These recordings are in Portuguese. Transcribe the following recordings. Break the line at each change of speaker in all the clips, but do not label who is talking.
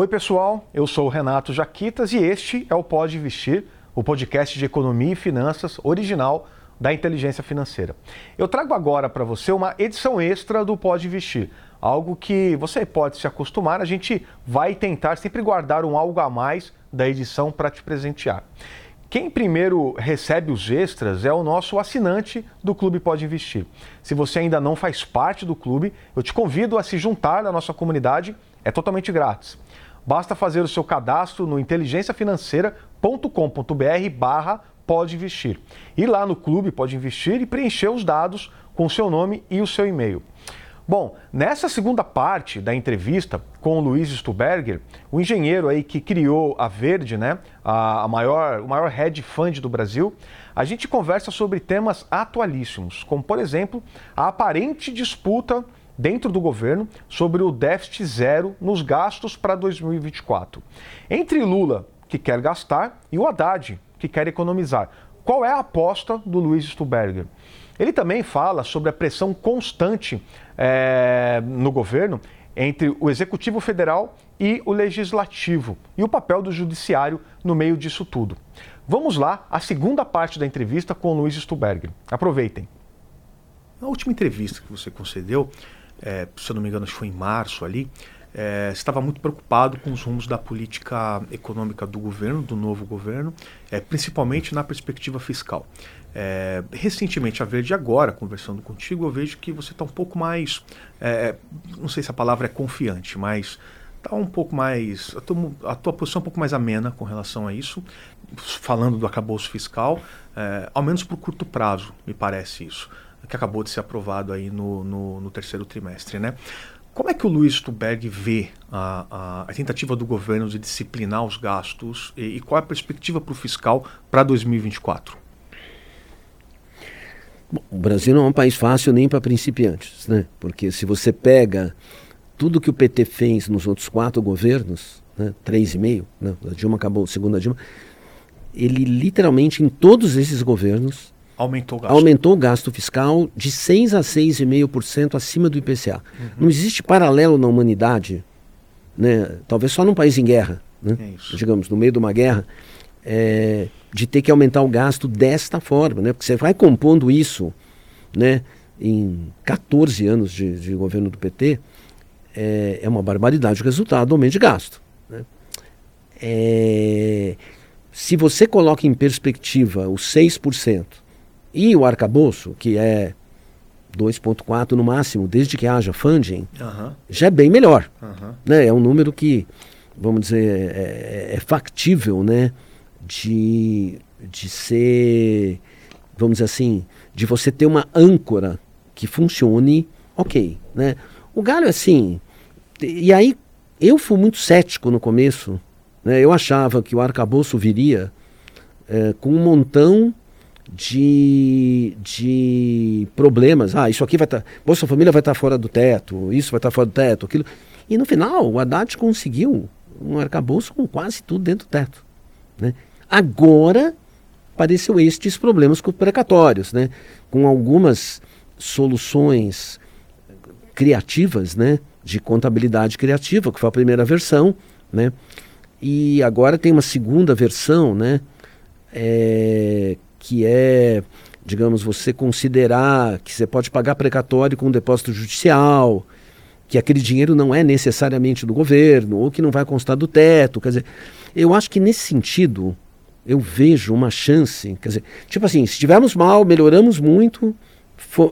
Oi, pessoal, eu sou o Renato Jaquitas e este é o Pode Investir, o podcast de economia e finanças original da inteligência financeira. Eu trago agora para você uma edição extra do Pode Investir, algo que você pode se acostumar, a gente vai tentar sempre guardar um algo a mais da edição para te presentear. Quem primeiro recebe os extras é o nosso assinante do Clube Pode Investir. Se você ainda não faz parte do clube, eu te convido a se juntar à nossa comunidade, é totalmente grátis. Basta fazer o seu cadastro no inteligenciafinanceira.com.br barra pode investir. Ir lá no clube pode investir e preencher os dados com o seu nome e o seu e-mail. Bom, nessa segunda parte da entrevista com o Luiz Stuberger, o engenheiro aí que criou a Verde, né, a maior, o maior hedge fund do Brasil, a gente conversa sobre temas atualíssimos, como por exemplo a aparente disputa dentro do governo sobre o déficit zero nos gastos para 2024. Entre Lula, que quer gastar, e o Haddad, que quer economizar. Qual é a aposta do Luiz Stuberger? Ele também fala sobre a pressão constante é, no governo entre o Executivo Federal e o Legislativo e o papel do Judiciário no meio disso tudo. Vamos lá, a segunda parte da entrevista com o Luiz Stuberger. Aproveitem.
Na última entrevista que você concedeu, é, se eu não me engano, acho que foi em março ali, é, estava muito preocupado com os rumos da política econômica do governo, do novo governo, é, principalmente na perspectiva fiscal. É, recentemente, a Verde agora, conversando contigo, eu vejo que você está um pouco mais, é, não sei se a palavra é confiante, mas está um pouco mais, a tua, a tua, posição é um pouco mais amena com relação a isso, falando do acabouço fiscal, é, ao menos por curto prazo, me parece isso, que acabou de ser aprovado aí no, no, no terceiro trimestre, né? Como é que o Luiz Stuberg vê a, a, a, tentativa do governo de disciplinar os gastos e, e qual é a perspectiva para o fiscal para 2024?
Bom, o Brasil não é um país fácil nem para principiantes, né? Porque se você pega tudo que o PT fez nos outros quatro governos, né? três e meio, né? a Dilma acabou, a segunda Dilma, ele literalmente em todos esses governos
aumentou o gasto,
aumentou o gasto fiscal de 6 a 6,5% acima do IPCA. Uhum. Não existe paralelo na humanidade, né? talvez só num país em guerra, né? é digamos, no meio de uma guerra, é, de ter que aumentar o gasto desta forma, né? Porque você vai compondo isso, né? Em 14 anos de, de governo do PT, é, é, uma barbaridade o resultado do aumento de gasto. Né? É, se você coloca em perspectiva os 6% e o arcabouço, que é 2,4 no máximo, desde que haja funding, uhum. já é bem melhor. Uhum. Né? É um número que, vamos dizer, é, é factível, né? de, de ser, vamos dizer assim, de você ter uma âncora que funcione ok, né? O galho é assim, e aí eu fui muito cético no começo, né? Eu achava que o arcabouço viria é, com um montão de, de problemas. Ah, isso aqui vai estar. Tá, Bolsa Família vai estar tá fora do teto, isso vai estar tá fora do teto, aquilo. E no final, o Haddad conseguiu um arcabouço com quase tudo dentro do teto. Né? Agora apareceu estes problemas com precatórios, né? com algumas soluções criativas, né? de contabilidade criativa, que foi a primeira versão, né? e agora tem uma segunda versão, né? É, que é, digamos, você considerar que você pode pagar precatório com depósito judicial, que aquele dinheiro não é necessariamente do governo, ou que não vai constar do teto. Quer dizer, eu acho que nesse sentido, eu vejo uma chance, quer dizer, tipo assim, se estivermos mal, melhoramos muito,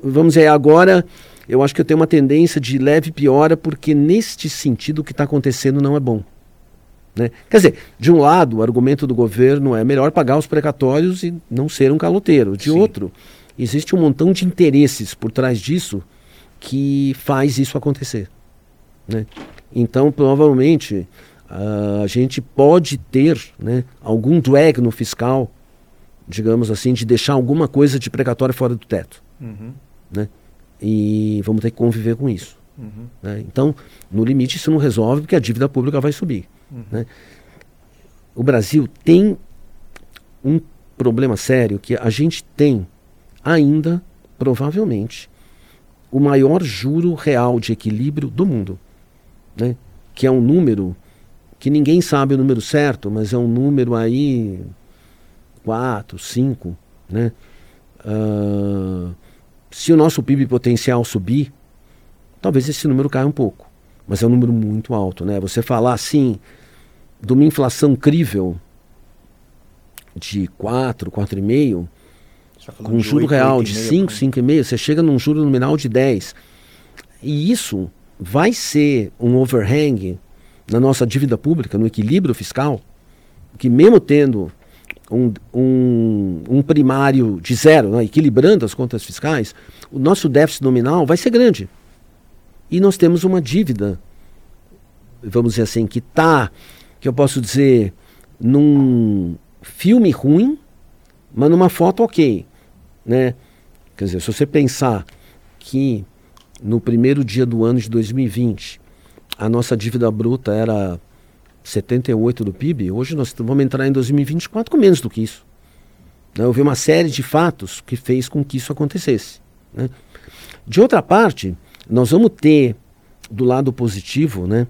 vamos dizer, agora eu acho que eu tenho uma tendência de leve piora, porque neste sentido o que está acontecendo não é bom. Né? Quer dizer, de um lado, o argumento do governo é melhor pagar os precatórios e não ser um caloteiro. De Sim. outro, existe um montão de interesses por trás disso que faz isso acontecer. Né? Então, provavelmente, uh, a gente pode ter né, algum drag no fiscal, digamos assim, de deixar alguma coisa de precatório fora do teto. Uhum. Né? E vamos ter que conviver com isso. Uhum. Né? Então, no limite, isso não resolve porque a dívida pública vai subir. Uhum. Né? O Brasil tem um problema sério que a gente tem ainda, provavelmente, o maior juro real de equilíbrio do mundo. Né? Que é um número que ninguém sabe o número certo, mas é um número aí 4, 5, né? Uh, se o nosso PIB potencial subir, talvez esse número caia um pouco, mas é um número muito alto, né? Você falar assim de uma inflação crível de 4, 4,5, com um juro 8, real 8, de 5, 5,5, você chega num juro nominal de 10. E isso vai ser um overhang na nossa dívida pública, no equilíbrio fiscal, que mesmo tendo um, um, um primário de zero, né, equilibrando as contas fiscais, o nosso déficit nominal vai ser grande. E nós temos uma dívida, vamos dizer assim, que está, que eu posso dizer, num filme ruim, mas numa foto ok. Né? Quer dizer, se você pensar que no primeiro dia do ano de 2020 a nossa dívida bruta era 78 do PIB, hoje nós vamos entrar em 2024 com menos do que isso. Né? Houve uma série de fatos que fez com que isso acontecesse. Né? De outra parte, nós vamos ter do lado positivo né,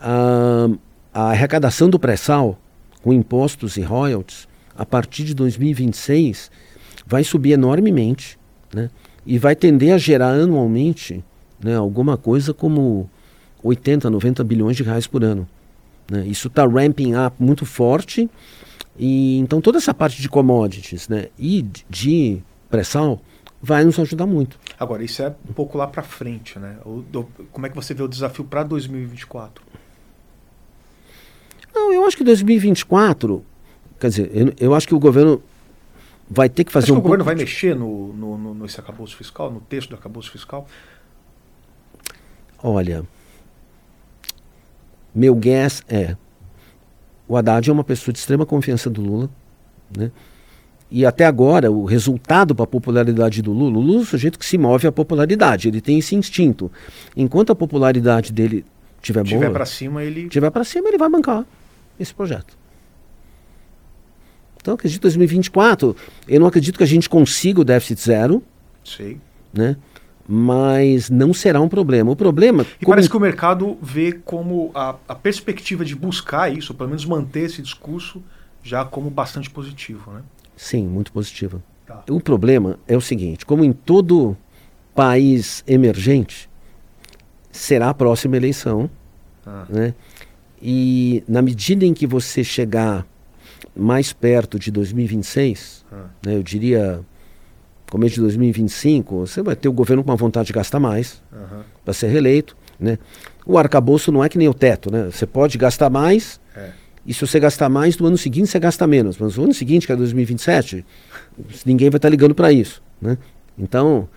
a, a arrecadação do pré-sal com impostos e royalties a partir de 2026 vai subir enormemente né, e vai tender a gerar anualmente né, alguma coisa como 80, 90 bilhões de reais por ano. Né? Isso está ramping up muito forte. E então toda essa parte de commodities né, e de pré-sal vai nos ajudar muito.
Agora, isso é um pouco lá para frente, né? O, do, como é que você vê o desafio para 2024?
Não, eu acho que 2024, quer dizer, eu, eu acho que o governo vai ter que fazer
Acho
um
que o governo vai mexer no, no, no, nesse acabouço fiscal, no texto do acabouço fiscal?
Olha, meu guess é: o Haddad é uma pessoa de extrema confiança do Lula, né? E até agora, o resultado para a popularidade do Lula, o Lula é um sujeito que se move a popularidade, ele tem esse instinto. Enquanto a popularidade dele tiver boa,
tiver para cima, ele
tiver para cima, ele vai bancar esse projeto. Então, acredito que 2024, eu não acredito que a gente consiga o déficit zero.
Sei.
Né? mas não será um problema. O problema.
E como... parece que o mercado vê como a, a, perspectiva de buscar isso, pelo menos manter esse discurso, já como bastante positivo, né?
Sim, muito positivo. Tá. O problema é o seguinte: como em todo país emergente, será a próxima eleição, ah. né? E na medida em que você chegar mais perto de 2026, ah. né, eu diria começo de 2025, você vai ter o governo com uma vontade de gastar mais uhum. para ser reeleito. Né? O arcabouço não é que nem o teto, né? Você pode gastar mais, é. E se você gastar mais, no ano seguinte você gasta menos. Mas no ano seguinte, que é 2027, ninguém vai estar tá ligando para isso. Né? Então,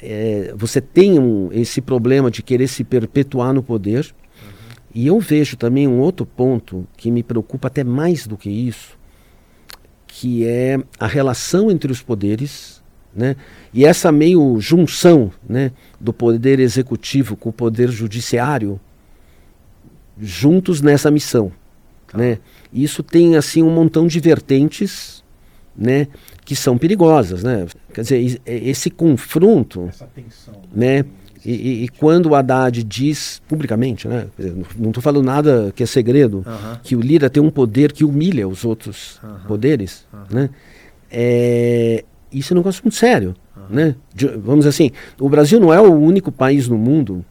é, você tem um, esse problema de querer se perpetuar no poder. Uhum. E eu vejo também um outro ponto que me preocupa até mais do que isso, que é a relação entre os poderes né? E essa meio junção né, do poder executivo com o poder judiciário juntos nessa missão. Tá. Né? Isso tem assim um montão de vertentes né, que são perigosas. Né? Quer dizer, esse confronto.
Essa tensão.
Né? E, e, e, quando o Haddad diz publicamente, né, não estou falando nada que é segredo, que o Lira tem um poder que humilha os outros poderes, né, é, isso é um negócio muito sério. Né? De, vamos dizer assim, o Brasil não é o único país no mundo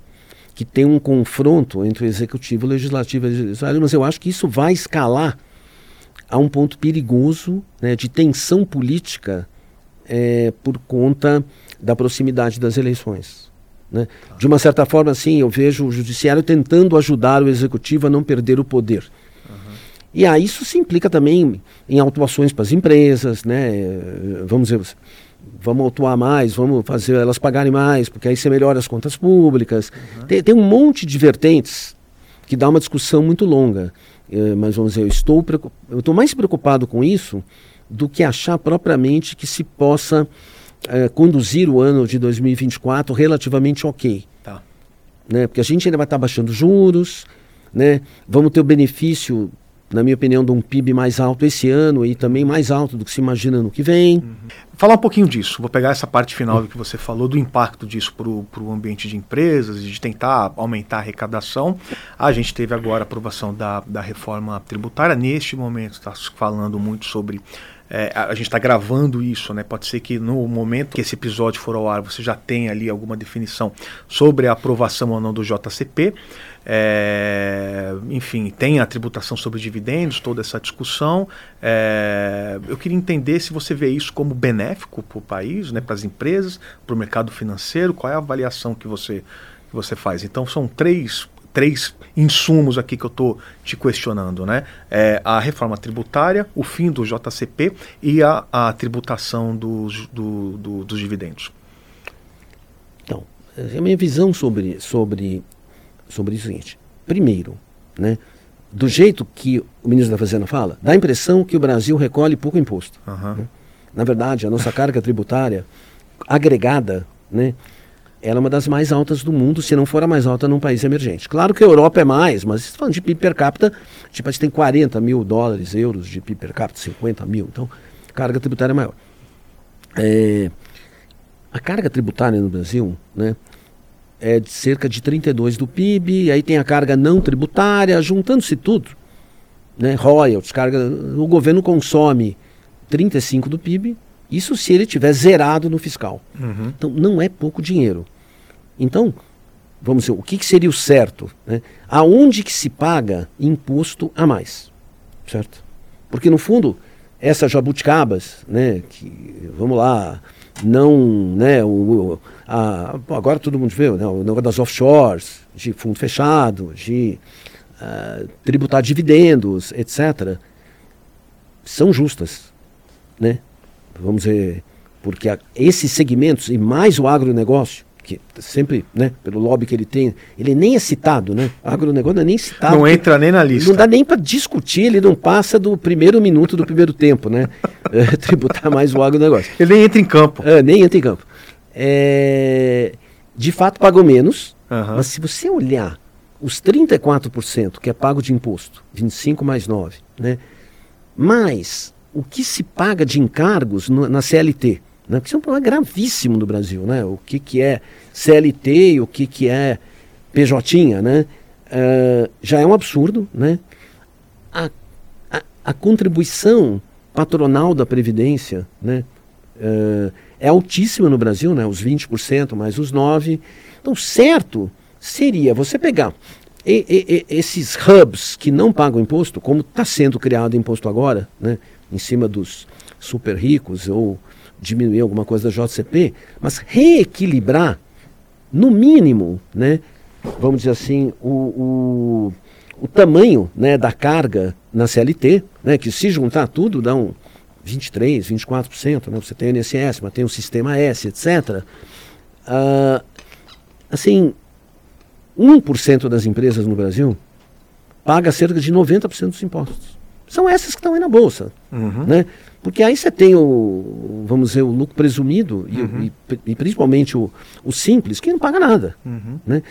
que tem um confronto entre o executivo, o legislativo e o judiciário, mas eu acho que isso vai escalar a um ponto perigoso né, de tensão política é, por conta da proximidade das eleições. Né? De uma certa forma, assim, eu vejo o judiciário tentando ajudar o executivo a não perder o poder. E aí isso se implica também em autuações para as empresas, né? Vamos dizer, vamos autuar mais, vamos fazer elas pagarem mais, porque aí você melhora as contas públicas. Uhum. Tem, tem, um monte de vertentes que dá uma discussão muito longa. É, mas vamos dizer, eu estou eu estou mais preocupado com isso do que achar propriamente que se possa é, conduzir o ano de 2024 relativamente ok.
Tá.
Né? Porque a gente ainda vai estar baixando juros, né? vamos ter o benefício na minha opinião, de um PIB mais alto esse ano e também mais alto do que se imagina no que vem. Uhum.
Falar um pouquinho disso, vou pegar essa parte final que você falou, do impacto disso para o ambiente de empresas e de tentar aumentar a arrecadação. A gente teve agora a aprovação da, da reforma tributária. Neste momento está falando muito sobre é, a gente está gravando isso, né? Pode ser que no momento que esse episódio for ao ar você já tenha ali alguma definição sobre a aprovação ou não do JCP. É, enfim, tem a tributação sobre dividendos, toda essa discussão. É, eu queria entender se você vê isso como benéfico para o país, né, para as empresas, para o mercado financeiro. Qual é a avaliação que você, que você faz? Então, são três três insumos aqui que eu estou te questionando, né? É a reforma tributária, o fim do JCP e a, a tributação dos, do, do, dos dividendos.
Então, a minha visão sobre, sobre, sobre é o seguinte. Primeiro, né, do jeito que o ministro da Fazenda fala, dá a impressão que o Brasil recolhe pouco imposto. Uhum. Né? Na verdade, a nossa carga tributária agregada, né, ela é uma das mais altas do mundo, se não for a mais alta num país emergente. Claro que a Europa é mais, mas falando de PIB per capita, tipo, a gente tem 40 mil dólares, euros de PIB per capita, 50 mil, então carga tributária é maior. É, a carga tributária no Brasil né, é de cerca de 32 do PIB, aí tem a carga não tributária, juntando-se tudo, né, royalties, carga, o governo consome 35 do PIB, isso se ele tiver zerado no fiscal. Uhum. Então não é pouco dinheiro. Então, vamos dizer, o que, que seria o certo? Né? Aonde que se paga imposto a mais? Certo? Porque, no fundo, essas jabuticabas, né, que, vamos lá, não, né, o, a, agora todo mundo vê, né, o negócio das offshores, de fundo fechado, de uh, tributar dividendos, etc., são justas, né? Vamos dizer, porque a, esses segmentos, e mais o agronegócio, que sempre, né, pelo lobby que ele tem, ele nem é citado, né? O agronegócio não é nem citado.
Não entra nem na lista.
Não dá nem para discutir, ele não passa do primeiro minuto do primeiro tempo, né? é, tributar mais o agronegócio.
Ele nem entra em campo.
É, nem entra em campo. É, de fato, pagou menos, uhum. mas se você olhar os 34% que é pago de imposto, 25 mais 9, né? Mais o que se paga de encargos no, na CLT, né? Porque isso é um problema gravíssimo no Brasil, né? O que, que é CLT e o que, que é PJ, né? Uh, já é um absurdo, né? A, a, a, contribuição patronal da Previdência, né? Uh, é altíssima no Brasil, né? Os 20% mais os 9%. Então, certo seria você pegar e, e, e, esses hubs que não pagam imposto, como está sendo criado imposto agora, né? Em cima dos super ricos ou diminuir alguma coisa da JCP, mas reequilibrar, no mínimo, né, vamos dizer assim, o, o, o tamanho né, da carga na CLT, né, que se juntar tudo dá um 23, 24%, né, você tem o INSS, mas tem o Sistema S, etc. Uh, assim, 1% das empresas no Brasil paga cerca de 90% dos impostos. São essas que estão aí na Bolsa. Uhum. Né? Porque aí você tem o, vamos dizer, o lucro presumido uhum. e, e, principalmente o, o, simples, que não paga nada. Uhum. Né?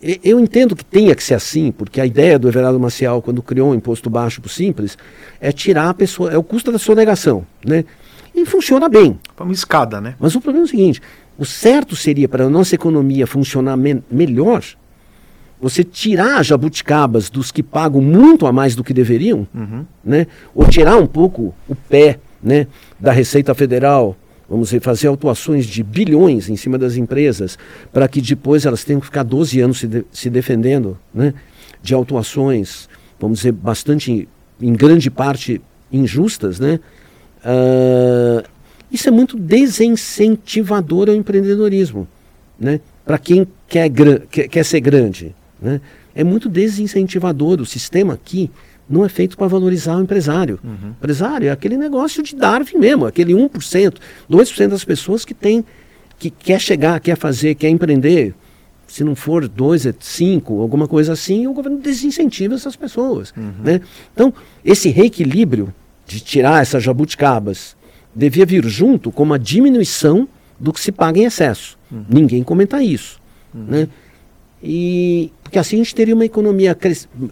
E, eu entendo que tenha que ser assim, porque a ideia do Everardo Maciel, quando criou um imposto baixo para o simples, é tirar a pessoa, é o custo da sonegação. Né? E funciona bem.
É uma escada, né?
Mas o problema é o seguinte: o certo seria para a nossa economia funcionar me melhor você tirar jabuticabas dos que pagam muito a mais do que deveriam, uhum. né? ou tirar um pouco o pé né, da Receita Federal, vamos dizer, fazer autuações de bilhões em cima das empresas, para que depois elas tenham que ficar 12 anos se, de, se defendendo né, de autuações, vamos dizer, bastante, em grande parte, injustas, né? Uh, isso é muito desincentivador ao empreendedorismo, né? Para quem quer, quer, quer ser grande, né? É muito desincentivador. O sistema aqui não é feito para valorizar o empresário. Uhum. O empresário é aquele negócio de Darwin mesmo, aquele 1%, 2% das pessoas que tem, que quer chegar, quer fazer, quer empreender. Se não for 2, é 5, alguma coisa assim, o governo desincentiva essas pessoas. Uhum. Né? Então, esse reequilíbrio de tirar essas jabuticabas devia vir junto com uma diminuição do que se paga em excesso. Uhum. Ninguém comenta isso. Uhum. Né? E porque assim a gente teria uma economia,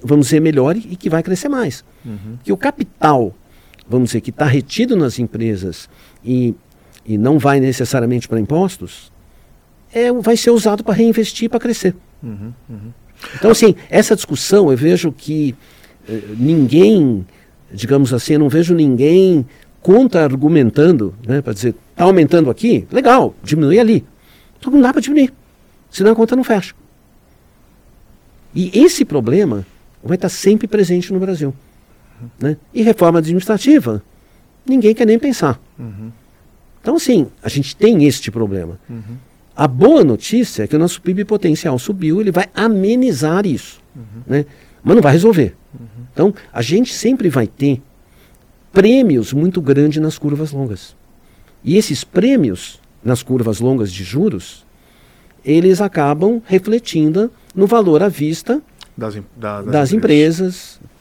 vamos dizer, melhor e, que vai crescer mais. Uhum. Que o capital, vamos dizer, que está retido nas empresas e, e não vai necessariamente para impostos, é, vai ser usado para reinvestir para crescer. Uhum, uhum. Então, assim, essa discussão eu vejo que eh, ninguém, digamos assim, eu não vejo ninguém contra-argumentando, né, para dizer, está aumentando aqui, legal, diminui ali. Então não dá para diminuir, senão a conta não fecha. E esse problema vai estar sempre presente no Brasil. Né? E reforma administrativa, ninguém quer nem pensar. Uhum. Então, assim, a gente tem este problema. Uhum. A boa notícia é que o nosso PIB potencial subiu, ele vai amenizar isso. Uhum. Né? Mas não vai resolver. Uhum. Então, a gente sempre vai ter prêmios muito grandes nas curvas longas. E esses prêmios nas curvas longas de juros, eles acabam refletindo no valor à vista das, da, das, das empresas. empresas.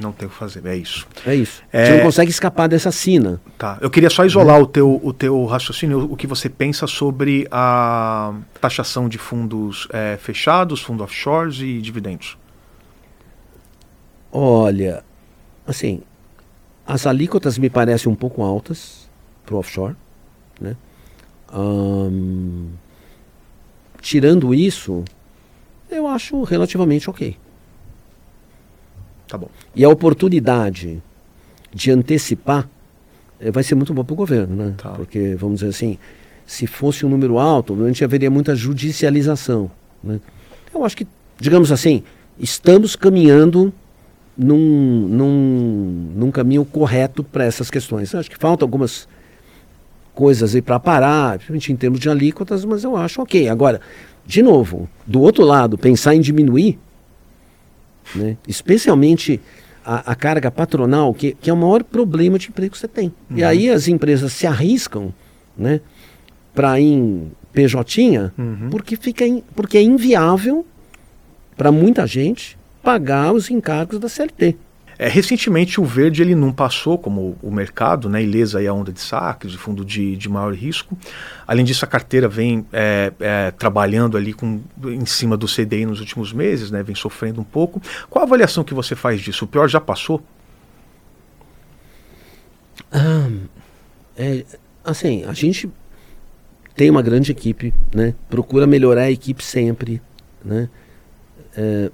Não tem o que fazer, é isso.
É isso. É... Você não consegue escapar dessa sina.
Tá. Eu queria só isolar o, teu, o teu raciocínio, o que você pensa sobre a taxação de fundos é, fechados, fundos offshores e dividendos.
Olha, assim, as alíquotas me parecem um pouco altas para o offshore. Né? Um, tirando isso, eu acho relativamente ok.
Tá bom.
E a oportunidade de antecipar eh, vai ser muito bom para o governo, né? Tá. Porque, vamos dizer assim, se fosse um número alto, a gente haveria muita judicialização. Né? Eu acho que, digamos assim, estamos caminhando num, num, num caminho correto para essas questões. Eu acho que faltam algumas coisas aí para parar, principalmente em termos de alíquotas, mas eu acho ok. Agora, de novo, do outro lado, pensar em diminuir, né, especialmente a, a carga patronal, que, que, é o maior problema de emprego que você tem. Uhum. E aí as empresas se arriscam né, para ir em PJ, uhum. porque, fica in, porque é inviável para muita gente pagar os encargos da CLT.
É, recentemente o verde ele não passou como o mercado, né, ilesa aí a onda de saques, de fundo de, de maior risco. Além disso, a carteira vem é, é, trabalhando ali com, em cima do CDI nos últimos meses, né, vem sofrendo um pouco. Qual a avaliação que você faz disso? O pior já passou?
É, assim, a gente tem uma grande equipe, né, procura melhorar a equipe sempre, né, é,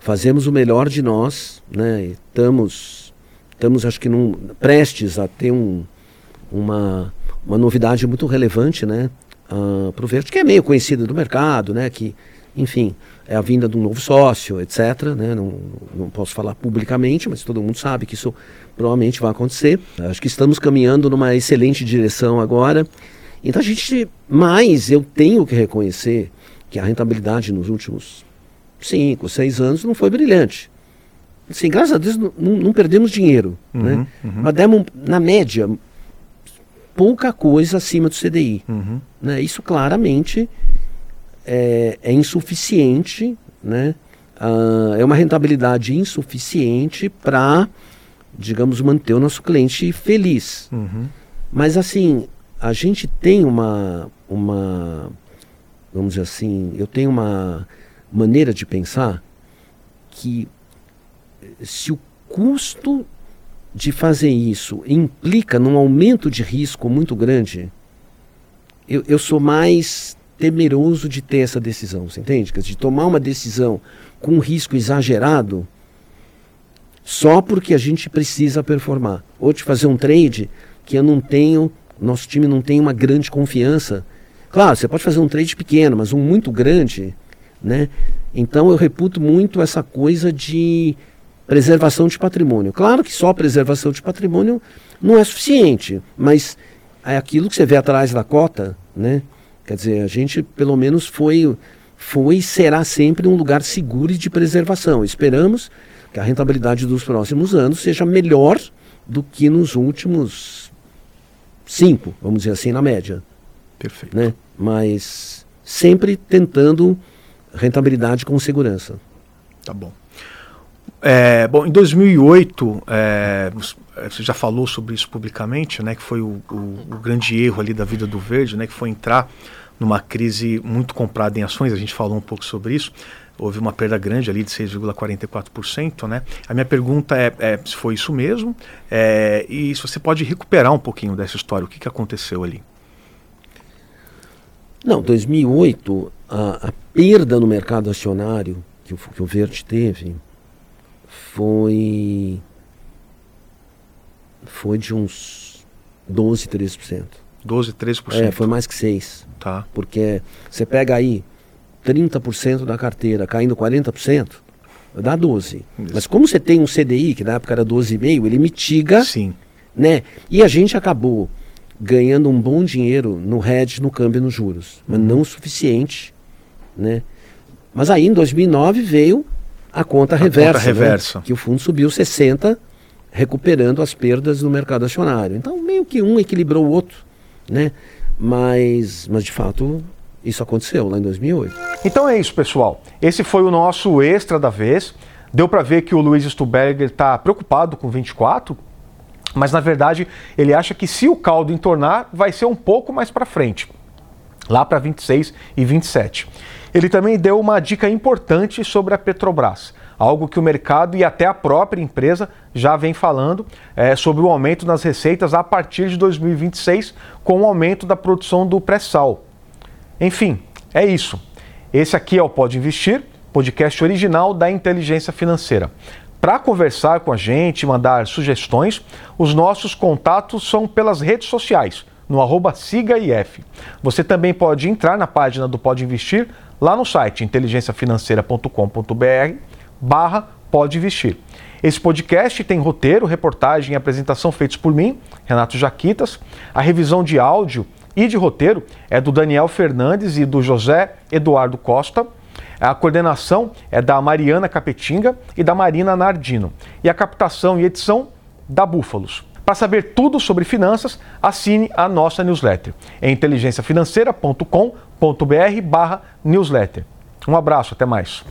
fazemos o melhor de nós, né? Estamos, estamos acho que num, prestes a ter um, uma, uma novidade muito relevante, né? Uh, para o Verde, que é meio conhecido do mercado, né? Que, enfim, é a vinda de um novo sócio, etc. Né? Não, não posso falar publicamente, mas todo mundo sabe que isso provavelmente vai acontecer. Acho que estamos caminhando numa excelente direção agora. Então a gente, mais eu tenho que reconhecer que a rentabilidade nos últimos cinco, seis anos não foi brilhante. Assim, graças a Deus não, não perdemos dinheiro. Uhum, né? Uhum. Mas demos, na média, pouca coisa acima do CDI. Uhum. Né? Isso claramente é, é insuficiente, né? Uh, é uma rentabilidade insuficiente para, digamos, manter o nosso cliente feliz. Uhum. Mas assim, a gente tem uma, uma, vamos dizer assim, eu tenho uma maneira de pensar que se o custo de fazer isso implica num aumento de risco muito grande, eu, eu sou mais temeroso de ter essa decisão, você entende? De tomar uma decisão com um risco exagerado só porque a gente precisa performar. Ou de fazer um trade que eu não tenho, nosso time não tem uma grande confiança. Claro, você pode fazer um trade pequeno, mas um muito grande, né? Então eu reputo muito essa coisa de preservação de patrimônio. Claro que só preservação de patrimônio não é suficiente, mas é aquilo que você vê atrás da cota, né? Quer dizer, a gente pelo menos foi foi e será sempre um lugar seguro de preservação. Esperamos que a rentabilidade dos próximos anos seja melhor do que nos últimos cinco, vamos dizer assim, na média.
Perfeito.
Né? Mas sempre tentando rentabilidade com segurança.
Tá bom. É, bom, em 2008, é, você já falou sobre isso publicamente, né, que foi o, o, o, grande erro ali da vida do Verde, né, que foi entrar numa crise muito comprada em ações, a gente falou um pouco sobre isso, houve uma perda grande ali de 6,44%, né? A minha pergunta é, é, se foi isso mesmo é, e se você pode recuperar um pouquinho dessa história, o que, que aconteceu ali?
Não, 2008, a, a perda no mercado acionário que o, que o Verde teve foi foi de uns 12, 13%.
12, 13%?
É, foi mais que 6.
Tá.
Porque você pega aí 30% da carteira caindo 40%, dá 12. Isso. Mas como você tem um CDI, que na época era 12,5, ele mitiga.
Sim.
Né? E a gente acabou ganhando um bom dinheiro no hedge, no câmbio e nos juros, mas uhum. não o suficiente, né? Mas aí em 2009 veio a conta a reversa, conta reversa. Né? que o fundo subiu 60, recuperando as perdas no mercado acionário. Então meio que um equilibrou o outro, né? Mas, mas de fato isso aconteceu lá em 2008.
Então é isso, pessoal. Esse foi o nosso extra da vez. Deu para ver que o Luiz Stuberger está preocupado com 24, mas na verdade ele acha que se o caldo entornar, vai ser um pouco mais para frente, lá para 26 e 27. Ele também deu uma dica importante sobre a Petrobras, algo que o mercado e até a própria empresa já vem falando é, sobre o aumento nas receitas a partir de 2026, com o aumento da produção do pré-sal. Enfim, é isso. Esse aqui é o Pode Investir, podcast original da Inteligência Financeira. Para conversar com a gente, mandar sugestões, os nossos contatos são pelas redes sociais, no arroba SigaIF. Você também pode entrar na página do Pode Investir, lá no site inteligenciafinanceira.com.br barra Pode Investir. Esse podcast tem roteiro, reportagem e apresentação feitos por mim, Renato Jaquitas. A revisão de áudio e de roteiro é do Daniel Fernandes e do José Eduardo Costa. A coordenação é da Mariana Capetinga e da Marina Nardino. E a captação e edição da Búfalos. Para saber tudo sobre finanças, assine a nossa newsletter em inteligenciafinanceira.com.br barra newsletter. Um abraço, até mais.